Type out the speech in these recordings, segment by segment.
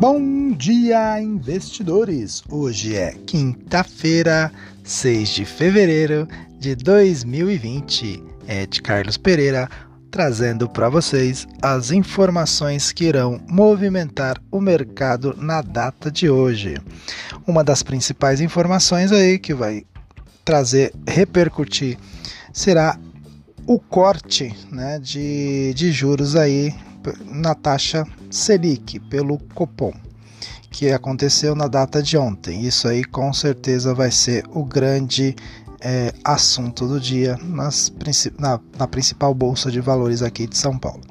Bom dia, investidores! Hoje é quinta-feira, 6 de fevereiro de 2020. É de Carlos Pereira trazendo para vocês as informações que irão movimentar o mercado na data de hoje. Uma das principais informações aí que vai trazer, repercutir, será o corte né, de, de juros aí na taxa Selic pelo Copom, que aconteceu na data de ontem. Isso aí com certeza vai ser o grande é, assunto do dia nas, na, na principal bolsa de valores aqui de São Paulo.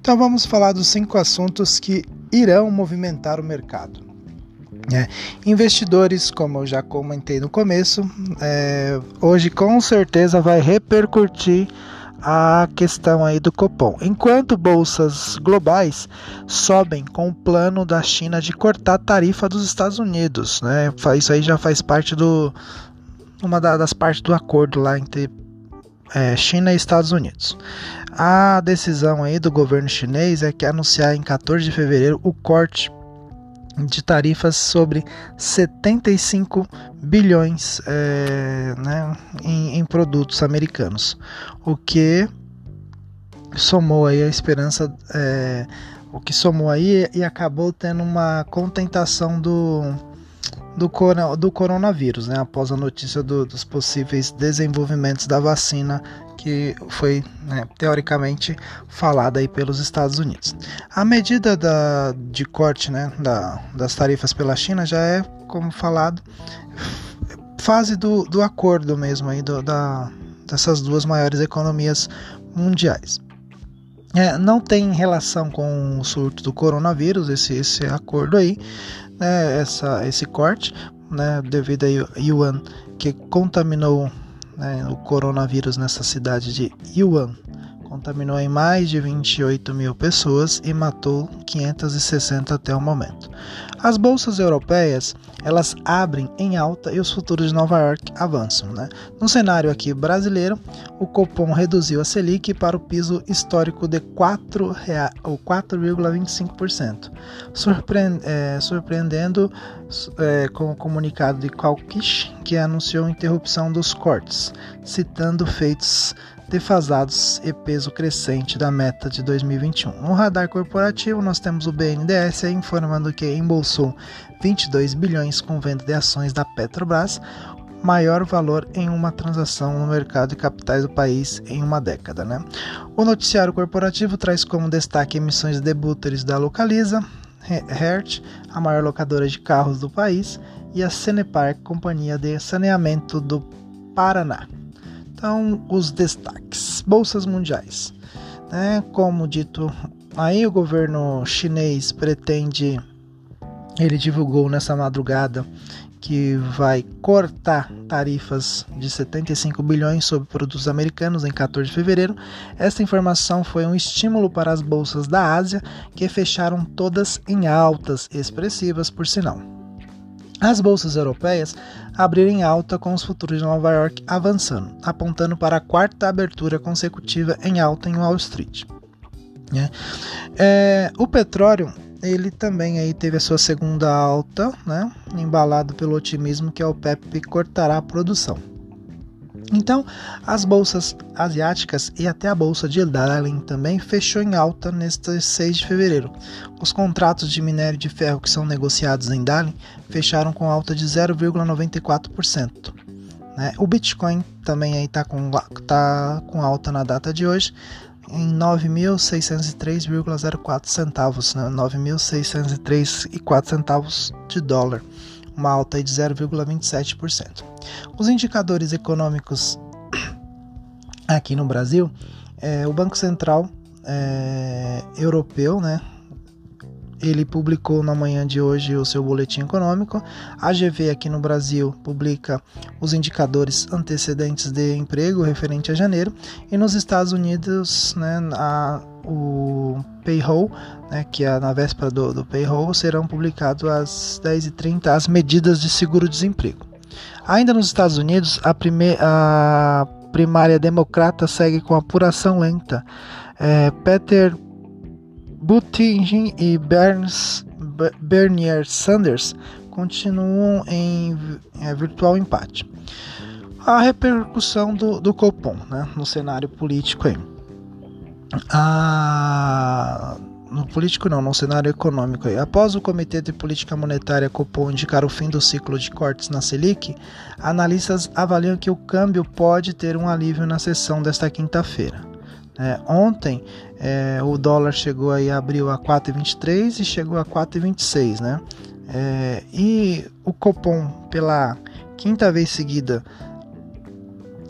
Então vamos falar dos cinco assuntos que irão movimentar o mercado. É, investidores, como eu já comentei no começo, é, hoje com certeza vai repercutir a questão aí do Copom. Enquanto bolsas globais sobem com o plano da China de cortar a tarifa dos Estados Unidos, né? Isso aí já faz parte do uma das partes do acordo lá entre é, China e Estados Unidos. A decisão aí do governo chinês é que anunciar em 14 de fevereiro o corte de tarifas sobre 75 bilhões é, né, em, em, produtos americanos, o que somou aí a esperança, é, o que somou aí e acabou tendo uma contentação do do, do coronavírus, né, após a notícia do, dos possíveis desenvolvimentos da vacina que foi né, teoricamente falada aí pelos Estados Unidos. A medida da, de corte né, da, das tarifas pela China já é, como falado, fase do, do acordo mesmo aí do, da, dessas duas maiores economias mundiais. É, não tem relação com o surto do coronavírus, esse, esse acordo aí, né, essa, esse corte, né, devido a Yuan, que contaminou né, o coronavírus nessa cidade de Yuan. Contaminou em mais de 28 mil pessoas e matou 560 até o momento. As bolsas europeias elas abrem em alta e os futuros de Nova York avançam. Né? No cenário aqui brasileiro, o Copom reduziu a Selic para o piso histórico de 4,25%, surpreend, é, surpreendendo é, com o comunicado de Kalkish, que anunciou a interrupção dos cortes, citando feitos defasados e peso crescente da meta de 2021. No radar corporativo, nós temos o BNDES informando que embolsou 22 bilhões com venda de ações da Petrobras, maior valor em uma transação no mercado de capitais do país em uma década. Né? O noticiário corporativo traz como destaque emissões de debutores da Localiza, Hertz, a maior locadora de carros do país, e a Cenepar, companhia de saneamento do Paraná. Então, os destaques: bolsas mundiais. Né? Como dito, aí o governo chinês pretende, ele divulgou nessa madrugada que vai cortar tarifas de 75 bilhões sobre produtos americanos em 14 de fevereiro. Esta informação foi um estímulo para as bolsas da Ásia, que fecharam todas em altas expressivas, por sinal. As bolsas europeias abriram em alta com os futuros de Nova York avançando, apontando para a quarta abertura consecutiva em alta em Wall Street. É. É, o petróleo ele também aí teve a sua segunda alta, né, embalado pelo otimismo que a OPEP cortará a produção. Então, as bolsas asiáticas e até a bolsa de Darling também fechou em alta neste 6 de fevereiro. Os contratos de minério de ferro que são negociados em Darling fecharam com alta de 0,94%. Né? O Bitcoin também está com, tá com alta na data de hoje em 9.603,04 centavos, né? 9.603,04 centavos de dólar uma alta de 0,27%. Os indicadores econômicos aqui no Brasil, é, o Banco Central é, Europeu, né, ele publicou na manhã de hoje o seu boletim econômico. A GV aqui no Brasil publica os indicadores antecedentes de emprego referente a janeiro. E nos Estados Unidos, né, a, o payroll, né, que é na véspera do, do payroll, serão publicados às 10h30 as medidas de seguro-desemprego. Ainda nos Estados Unidos, a, primeira, a primária democrata segue com apuração lenta. É, Peter Buttigieg e Berns, Bernier Sanders continuam em é, virtual empate. A repercussão do, do Copom né, no cenário político aí. No político não, no cenário econômico. Após o Comitê de Política Monetária Copom indicar o fim do ciclo de cortes na Selic, analistas avaliam que o câmbio pode ter um alívio na sessão desta quinta-feira. É, ontem é, o dólar chegou aí, abriu a 4,23 e chegou a 4,26, né? É, e o Copom, pela quinta vez seguida,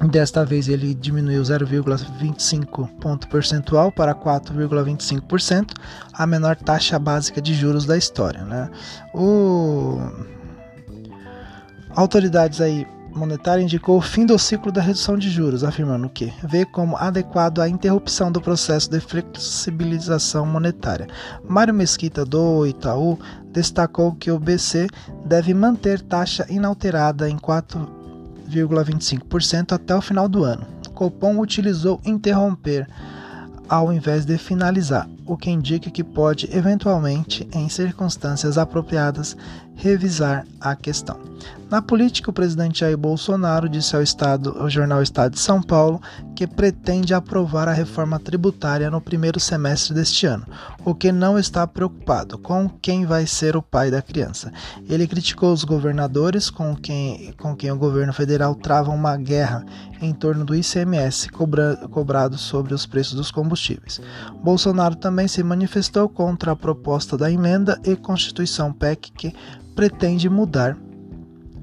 desta vez ele diminuiu 0,25 ponto percentual para 4,25%, a menor taxa básica de juros da história, né? O autoridades aí monetária indicou o fim do ciclo da redução de juros, afirmando que vê como adequado a interrupção do processo de flexibilização monetária. Mário Mesquita, do Itaú, destacou que o BC deve manter taxa inalterada em 4,25% até o final do ano. Copom utilizou interromper ao invés de finalizar, o que indica que pode, eventualmente, em circunstâncias apropriadas, revisar a questão. Na política, o presidente Jair Bolsonaro disse ao, Estado, ao jornal Estado de São Paulo que pretende aprovar a reforma tributária no primeiro semestre deste ano, o que não está preocupado com quem vai ser o pai da criança. Ele criticou os governadores com quem, com quem o governo federal trava uma guerra em torno do ICMS cobra, cobrado sobre os preços dos combustíveis. Bolsonaro também se manifestou contra a proposta da emenda e Constituição PEC que pretende mudar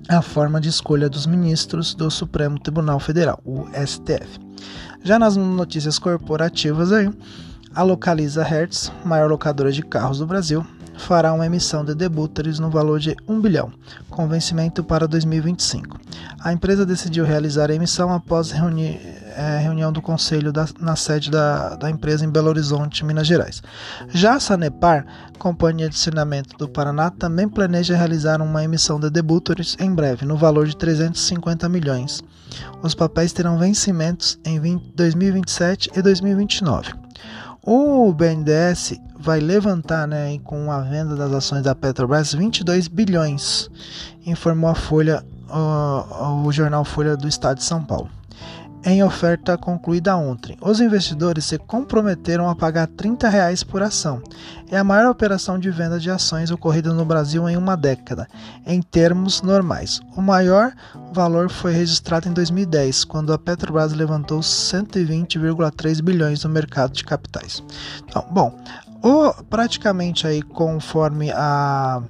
a forma de escolha dos ministros do Supremo Tribunal Federal, o STF. Já nas notícias corporativas aí, a Localiza Hertz, maior locadora de carros do Brasil, fará uma emissão de debutores no valor de 1 bilhão, com vencimento para 2025. A empresa decidiu realizar a emissão após reunir, é, reunião do conselho da, na sede da, da empresa em Belo Horizonte, Minas Gerais. Já a Sanepar, companhia de saneamento do Paraná, também planeja realizar uma emissão de debutores em breve, no valor de 350 milhões. Os papéis terão vencimentos em 20, 2027 e 2029. O BNDES vai levantar, né, com a venda das ações da Petrobras, 22 bilhões, informou a Folha, o jornal Folha do Estado de São Paulo em oferta concluída ontem. Os investidores se comprometeram a pagar 30 reais por ação. É a maior operação de venda de ações ocorrida no Brasil em uma década, em termos normais. O maior valor foi registrado em 2010, quando a Petrobras levantou 120,3 bilhões no mercado de capitais. Então, bom, o, praticamente aí conforme a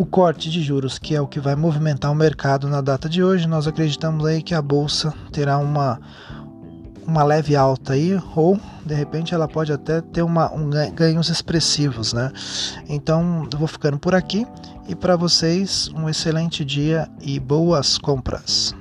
o corte de juros, que é o que vai movimentar o mercado na data de hoje, nós acreditamos aí que a bolsa terá uma, uma leve alta aí, ou de repente ela pode até ter uma, um ganhos expressivos, né? Então eu vou ficando por aqui e para vocês um excelente dia e boas compras.